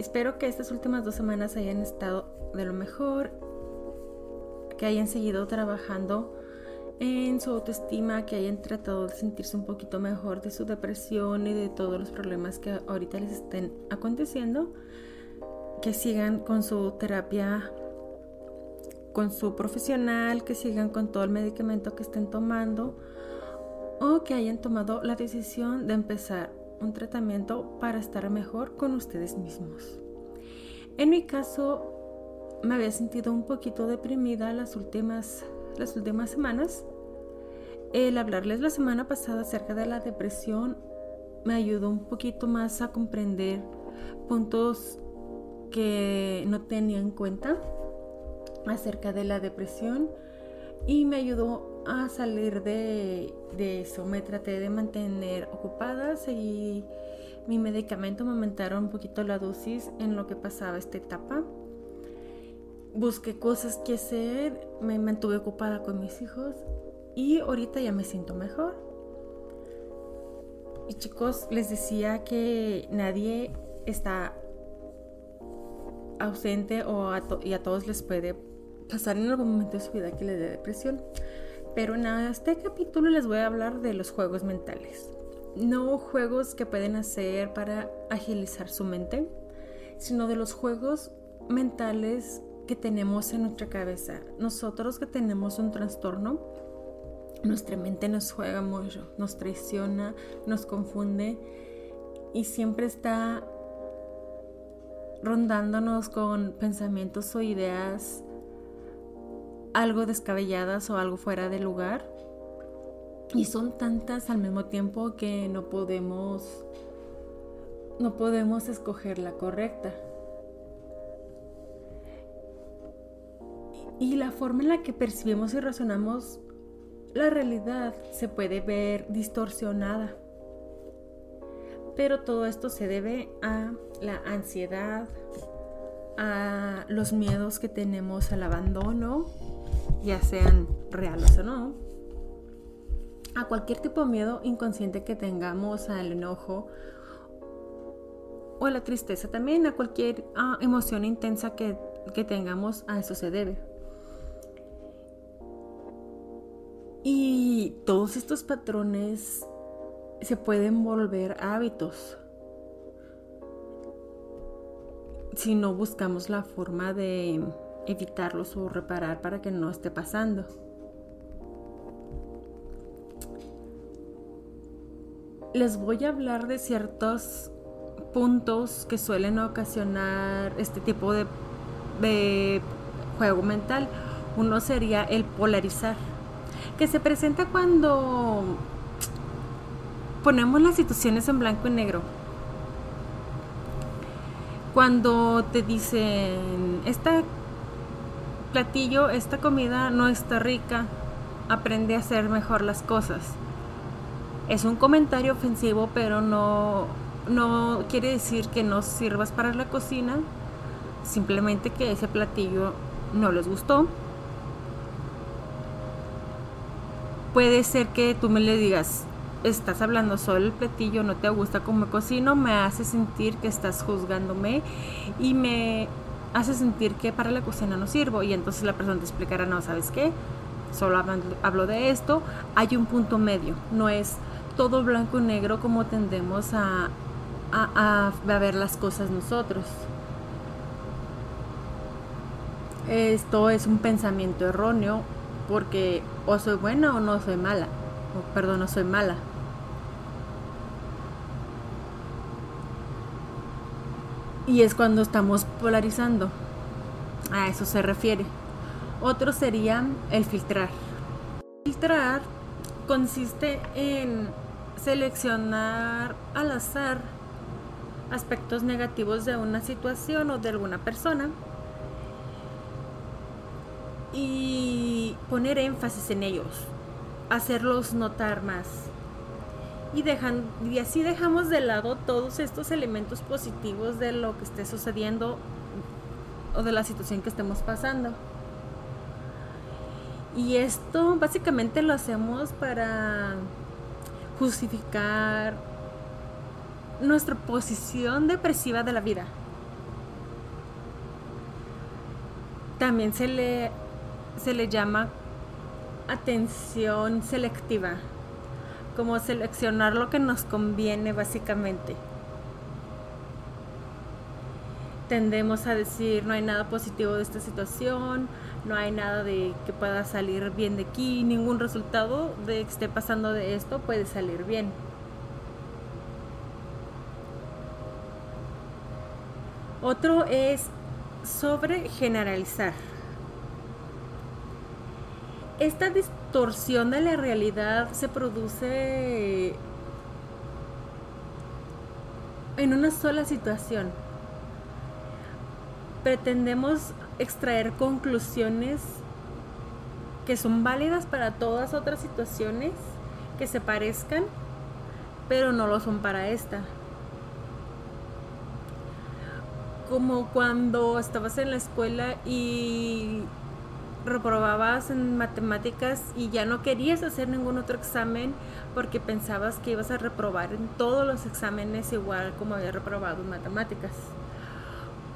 Espero que estas últimas dos semanas hayan estado de lo mejor, que hayan seguido trabajando en su autoestima, que hayan tratado de sentirse un poquito mejor de su depresión y de todos los problemas que ahorita les estén aconteciendo, que sigan con su terapia con su profesional, que sigan con todo el medicamento que estén tomando o que hayan tomado la decisión de empezar un tratamiento para estar mejor con ustedes mismos. En mi caso, me había sentido un poquito deprimida las últimas, las últimas semanas. El hablarles la semana pasada acerca de la depresión me ayudó un poquito más a comprender puntos que no tenía en cuenta acerca de la depresión y me ayudó a salir de, eso. Me traté de mantener ocupada, seguí mi medicamento, me aumentaron un poquito la dosis en lo que pasaba esta etapa. Busqué cosas que hacer, me mantuve ocupada con mis hijos y ahorita ya me siento mejor. Y chicos, les decía que nadie está ausente o y a todos les puede pasar en algún momento de su vida que le dé depresión. Pero en este capítulo les voy a hablar de los juegos mentales. No juegos que pueden hacer para agilizar su mente, sino de los juegos mentales que tenemos en nuestra cabeza. Nosotros que tenemos un trastorno, nuestra mente nos juega mucho, nos traiciona, nos confunde y siempre está rondándonos con pensamientos o ideas algo descabelladas o algo fuera de lugar. Y son tantas al mismo tiempo que no podemos no podemos escoger la correcta. Y la forma en la que percibimos y razonamos la realidad se puede ver distorsionada. Pero todo esto se debe a la ansiedad, a los miedos que tenemos al abandono, ya sean reales o no, a cualquier tipo de miedo inconsciente que tengamos, al enojo o a la tristeza, también a cualquier ah, emoción intensa que, que tengamos, a eso se debe. Y todos estos patrones se pueden volver hábitos si no buscamos la forma de evitarlos o reparar para que no esté pasando. Les voy a hablar de ciertos puntos que suelen ocasionar este tipo de, juego mental. Uno sería el polarizar, que se presenta cuando ponemos las situaciones en blanco y negro cuando te dicen, esta platillo, esta comida no está rica, aprende a hacer mejor las cosas. Es un comentario ofensivo, pero no, no quiere decir que no sirvas para la cocina, simplemente que ese platillo no les gustó. Puede ser que tú me le digas, estás hablando solo el platillo, no te gusta como cocino, me hace sentir que estás juzgándome y me hace sentir que para la cocina no sirvo y entonces la persona te explicará, no, ¿sabes qué? Solo hablo de esto, hay un punto medio, no es todo blanco y negro como tendemos a, a, a ver las cosas nosotros. Esto es un pensamiento erróneo porque o soy buena o no soy mala, o perdón, no soy mala. Y es cuando estamos polarizando. A eso se refiere. Otro sería el filtrar. Filtrar consiste en seleccionar al azar aspectos negativos de una situación o de alguna persona y poner énfasis en ellos, hacerlos notar más. Y, dejan, y así dejamos de lado todos estos elementos positivos de lo que esté sucediendo o de la situación que estemos pasando. Y esto básicamente lo hacemos para justificar nuestra posición depresiva de la vida. También se le, se le llama atención selectiva, como seleccionar lo que nos conviene básicamente. Tendemos a decir no hay nada positivo de esta situación, no hay nada de que pueda salir bien de aquí, ningún resultado de que esté pasando de esto puede salir bien. Otro es sobre generalizar. Esta distorsión de la realidad se produce en una sola situación. Pretendemos extraer conclusiones que son válidas para todas otras situaciones que se parezcan, pero no lo son para esta. Como cuando estabas en la escuela y reprobabas en matemáticas y ya no querías hacer ningún otro examen porque pensabas que ibas a reprobar en todos los exámenes igual como había reprobado en matemáticas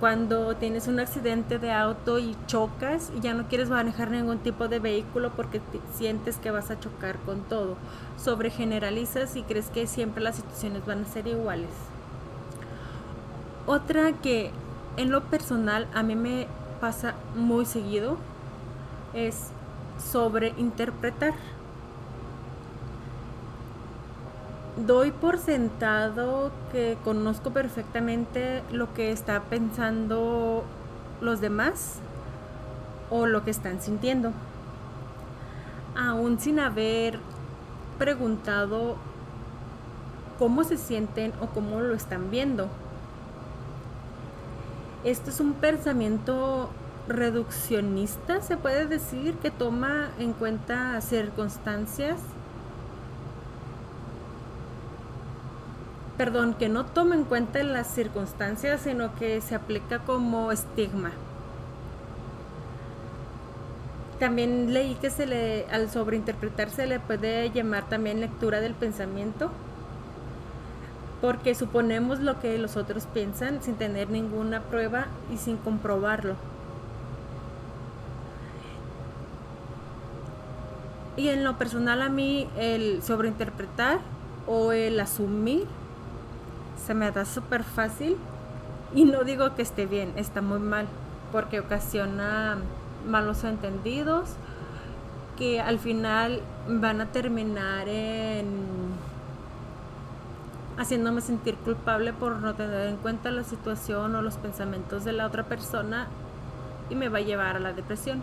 cuando tienes un accidente de auto y chocas y ya no quieres manejar ningún tipo de vehículo porque sientes que vas a chocar con todo. Sobre generalizas y crees que siempre las situaciones van a ser iguales. Otra que en lo personal a mí me pasa muy seguido es sobre interpretar. doy por sentado que conozco perfectamente lo que está pensando los demás o lo que están sintiendo, aún sin haber preguntado cómo se sienten o cómo lo están viendo. Esto es un pensamiento reduccionista, se puede decir, que toma en cuenta circunstancias perdón, que no toma en cuenta las circunstancias, sino que se aplica como estigma. También leí que se le, al sobreinterpretar se le puede llamar también lectura del pensamiento, porque suponemos lo que los otros piensan sin tener ninguna prueba y sin comprobarlo. Y en lo personal a mí el sobreinterpretar o el asumir se me da súper fácil y no digo que esté bien, está muy mal, porque ocasiona malos entendidos que al final van a terminar en haciéndome sentir culpable por no tener en cuenta la situación o los pensamientos de la otra persona y me va a llevar a la depresión.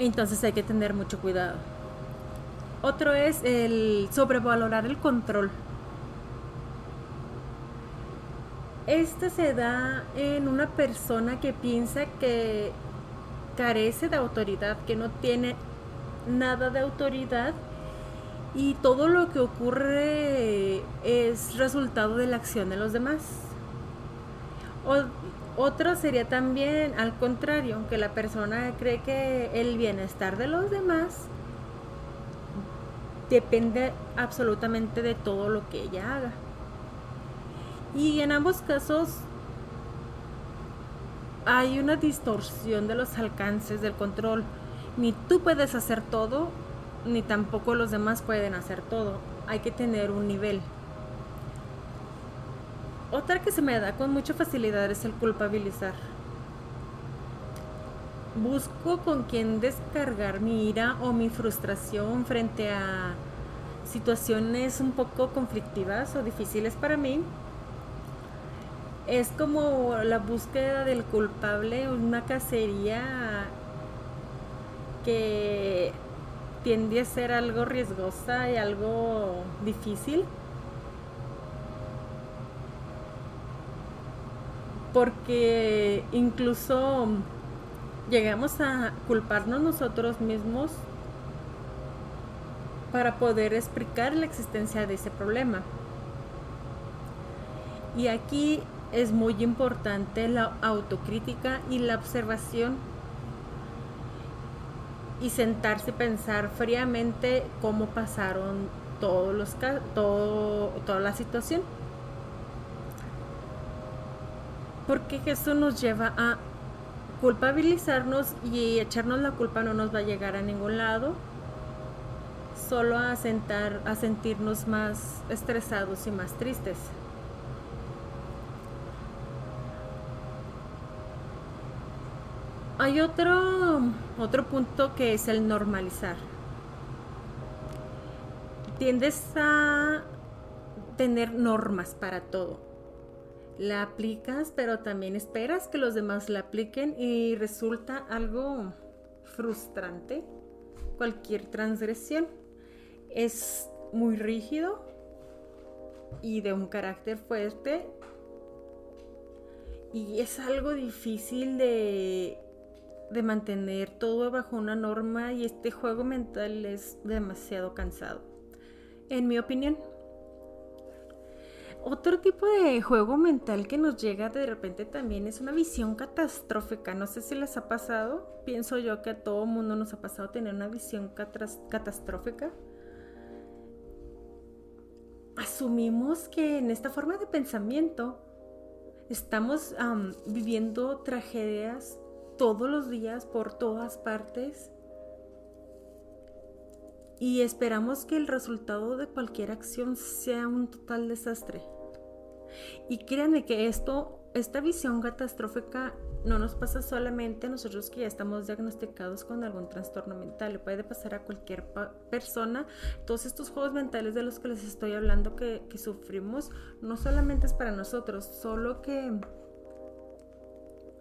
Entonces hay que tener mucho cuidado. Otro es el sobrevalorar el control. Esta se da en una persona que piensa que carece de autoridad, que no tiene nada de autoridad y todo lo que ocurre es resultado de la acción de los demás. Otro sería también al contrario, que la persona cree que el bienestar de los demás depende absolutamente de todo lo que ella haga. Y en ambos casos hay una distorsión de los alcances del control. Ni tú puedes hacer todo, ni tampoco los demás pueden hacer todo. Hay que tener un nivel. Otra que se me da con mucha facilidad es el culpabilizar. Busco con quién descargar mi ira o mi frustración frente a situaciones un poco conflictivas o difíciles para mí es como la búsqueda del culpable, una cacería que tiende a ser algo riesgosa y algo difícil. Porque incluso llegamos a culparnos nosotros mismos para poder explicar la existencia de ese problema. Y aquí es muy importante la autocrítica y la observación y sentarse y pensar fríamente cómo pasaron todos los todo, toda la situación. Porque eso nos lleva a culpabilizarnos y echarnos la culpa no nos va a llegar a ningún lado, solo a, sentar, a sentirnos más estresados y más tristes. Hay otro, otro punto que es el normalizar. Tiendes a tener normas para todo. La aplicas, pero también esperas que los demás la apliquen y resulta algo frustrante cualquier transgresión. Es muy rígido y de un carácter fuerte y es algo difícil de de mantener todo bajo una norma y este juego mental es demasiado cansado, en mi opinión. Otro tipo de juego mental que nos llega de repente también es una visión catastrófica. No sé si les ha pasado. Pienso yo que a todo mundo nos ha pasado tener una visión catastrófica. Asumimos que en esta forma de pensamiento estamos viviendo tragedias todos los días por todas partes y esperamos que el resultado de cualquier acción sea un total desastre. Y créanme que esto, esta visión catastrófica no nos pasa solamente a nosotros que ya estamos diagnosticados con algún trastorno mental, le puede pasar a cualquier persona. Todos estos juegos mentales de los que les estoy hablando que, que sufrimos, no solamente es para nosotros, solo que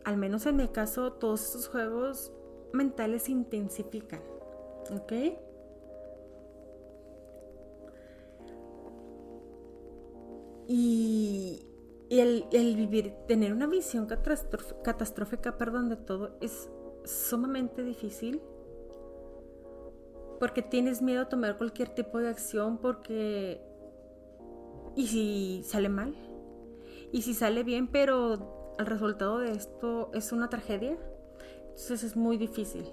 al menos en mi caso, todos estos juegos mentales se intensifican. ¿Ok? Y, el, vivir, tener una visión catastrófica, perdón, de todo es sumamente difícil porque tienes miedo a tomar cualquier tipo de acción porque... ¿Y si sale mal? ¿Y si sale bien pero el resultado de esto es una tragedia, entonces es muy difícil.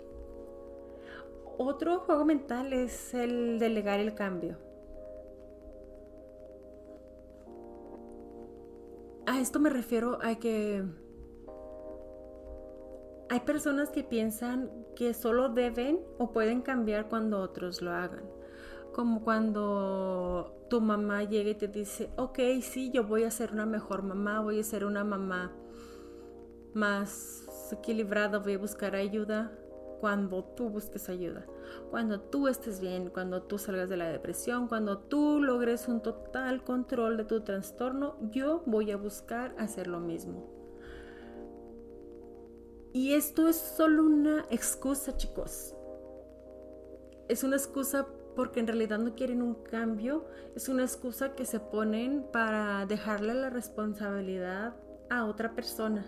Otro juego mental es el delegar el cambio. A esto me refiero a que hay personas que piensan que solo deben o pueden cambiar cuando otros lo hagan. Como cuando tu mamá llega y te dice, ok, sí, yo voy a ser una mejor mamá, voy a ser una mamá más equilibrado, voy a buscar ayuda cuando tú busques ayuda, cuando tú estés bien, cuando tú salgas de la depresión, cuando tú logres un total control de tu trastorno, yo voy a buscar hacer lo mismo. Y esto es solo una excusa, chicos. Es una excusa porque en realidad no quieren un cambio, es una excusa que se ponen para dejarle la responsabilidad a otra persona.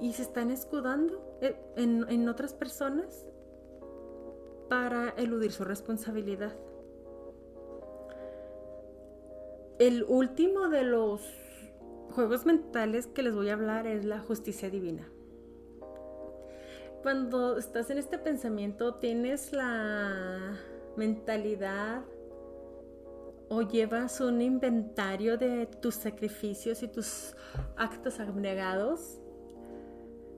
Y se están escudando eh, en, otras personas para eludir su responsabilidad. El último de los juegos mentales que les voy a hablar es la justicia divina. Cuando estás en este pensamiento tienes la mentalidad o llevas un inventario de tus sacrificios y tus actos abnegados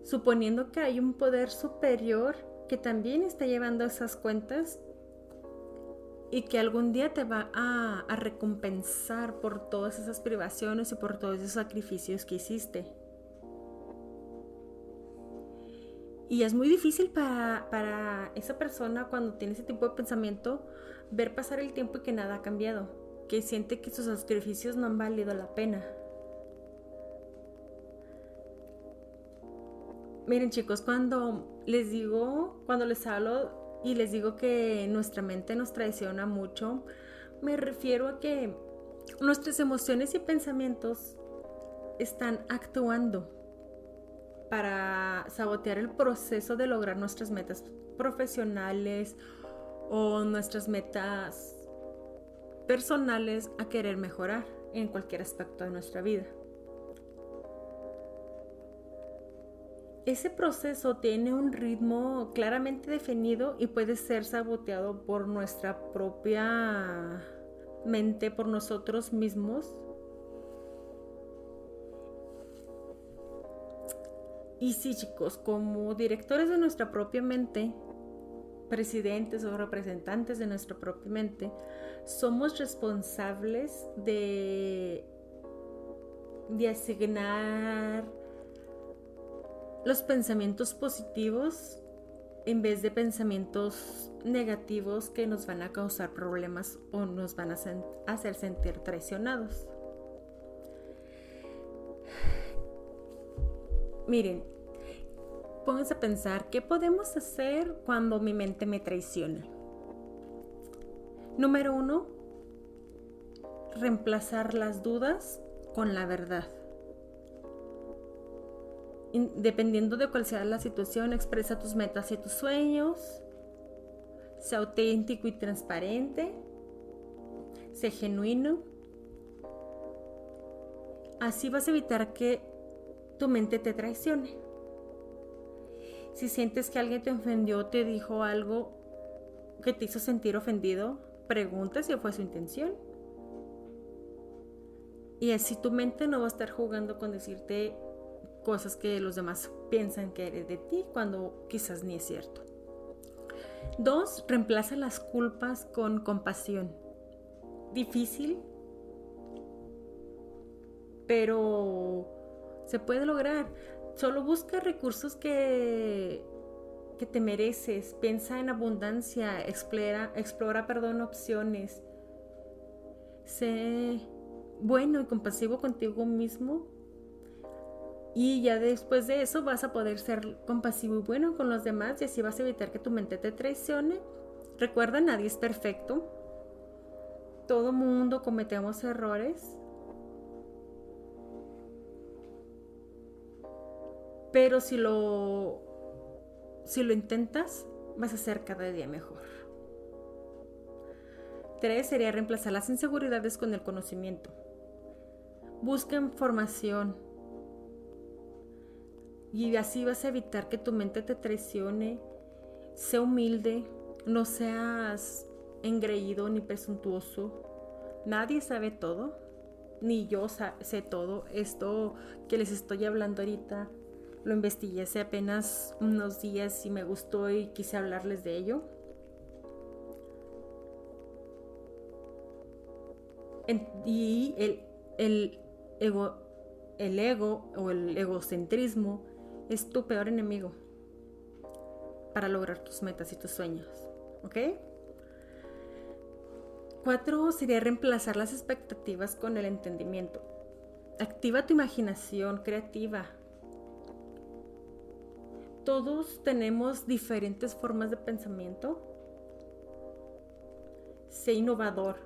suponiendo que hay un poder superior que también está llevando esas cuentas y que algún día te va a, recompensar por todas esas privaciones y por todos esos sacrificios que hiciste. Y es muy difícil para, para, esa persona cuando tiene ese tipo de pensamiento ver pasar el tiempo y que nada ha cambiado, que siente que sus sacrificios no han valido la pena. Miren chicos, cuando les digo, cuando les hablo y les digo que nuestra mente nos traiciona mucho, me refiero a que nuestras emociones y pensamientos están actuando para sabotear el proceso de lograr nuestras metas profesionales o nuestras metas personales a querer mejorar en cualquier aspecto de nuestra vida. Ese proceso tiene un ritmo claramente definido y puede ser saboteado por nuestra propia mente, por nosotros mismos. Y sí, chicos, como directores de nuestra propia mente, presidentes o representantes de nuestra propia mente, somos responsables de, de asignar los pensamientos positivos en vez de pensamientos negativos que nos van a causar problemas o nos van a hacer sentir traicionados. Miren, pónganse a pensar, ¿qué podemos hacer cuando mi mente me traiciona? Número uno, reemplazar las dudas con la verdad dependiendo de cuál sea la situación, expresa tus metas y tus sueños. Sé auténtico y transparente. Sé genuino. Así vas a evitar que tu mente te traicione. Si sientes que alguien te ofendió, te dijo algo que te hizo sentir ofendido, pregunta si fue su intención. Y así tu mente no va a estar jugando con decirte cosas que los demás piensan que eres de ti cuando quizás ni es cierto. Dos, reemplaza las culpas con compasión. Difícil, pero se puede lograr. Solo busca recursos que, que te mereces. Piensa en abundancia. Explora, explora perdón, opciones. Sé bueno y compasivo contigo mismo y ya después de eso vas a poder ser compasivo y bueno con los demás y así vas a evitar que tu mente te traicione. Recuerda, nadie es perfecto. Todo mundo cometemos errores. Pero si lo si lo intentas, vas a ser cada día mejor. Tres sería reemplazar las inseguridades con el conocimiento. Busca información, y así vas a evitar que tu mente te traicione. Sé humilde, no seas engreído ni presuntuoso. Nadie sabe todo, ni yo sé todo. Esto que les estoy hablando ahorita lo investigué hace apenas unos días y me gustó y quise hablarles de ello. y el, el, ego, el ego o el egocentrismo es tu peor enemigo para lograr tus metas y tus sueños. ¿Ok? Cuatro sería reemplazar las expectativas con el entendimiento. Activa tu imaginación creativa. Todos tenemos diferentes formas de pensamiento. Sé innovador.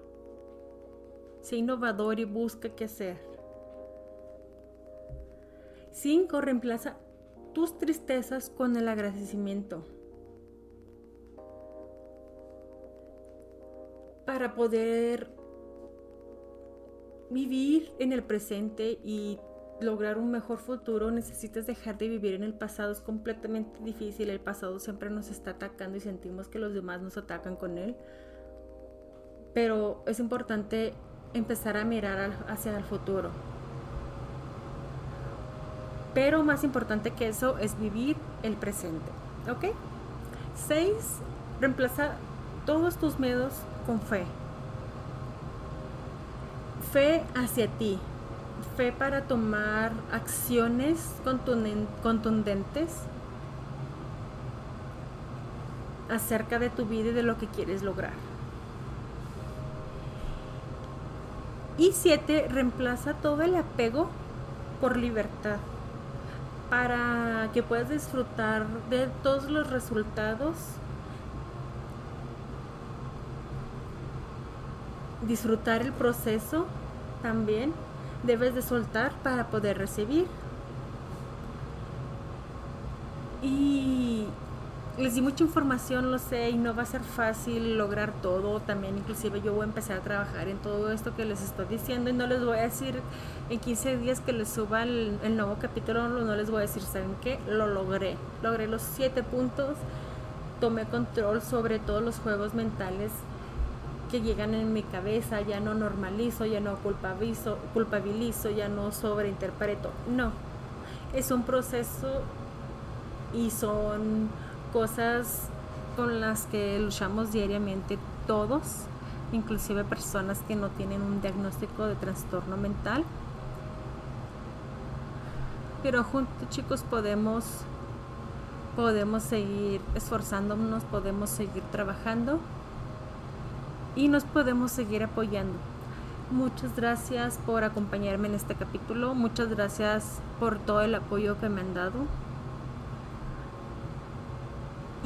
Sé innovador y busca qué hacer. Cinco, reemplaza tus tristezas con el agradecimiento. Para poder vivir en el presente y lograr un mejor futuro necesitas dejar de vivir en el pasado. Es completamente difícil. El pasado siempre nos está atacando y sentimos que los demás nos atacan con él. Pero es importante empezar a mirar hacia el futuro. Pero más importante que eso es vivir el presente. ¿Ok? 6. Reemplaza todos tus miedos con fe. Fe hacia ti. Fe para tomar acciones contundentes acerca de tu vida y de lo que quieres lograr. Y 7. Reemplaza todo el apego por libertad para que puedas disfrutar de todos los resultados, disfrutar el proceso también, debes de soltar para poder recibir. Y les di mucha información, lo sé, y no va a ser fácil lograr todo. También inclusive yo voy a empezar a trabajar en todo esto que les estoy diciendo y no les voy a decir en 15 días que les suba el, nuevo capítulo, no les voy a decir, ¿saben qué? Lo logré. Logré los 7 puntos, tomé control sobre todos los juegos mentales que llegan en mi cabeza, ya no normalizo, ya no culpabilizo, culpabilizo ya no sobreinterpreto. No, es un proceso y son cosas con las que luchamos diariamente todos, inclusive personas que no tienen un diagnóstico de trastorno mental. Pero juntos chicos podemos podemos seguir esforzándonos, podemos seguir trabajando y nos podemos seguir apoyando. Muchas gracias por acompañarme en este capítulo, muchas gracias por todo el apoyo que me han dado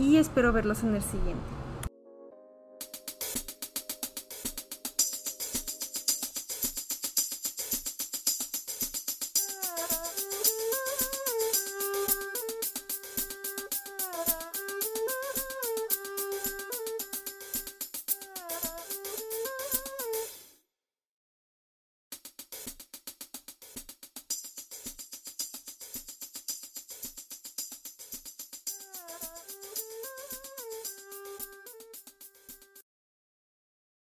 y espero verlos en el siguiente.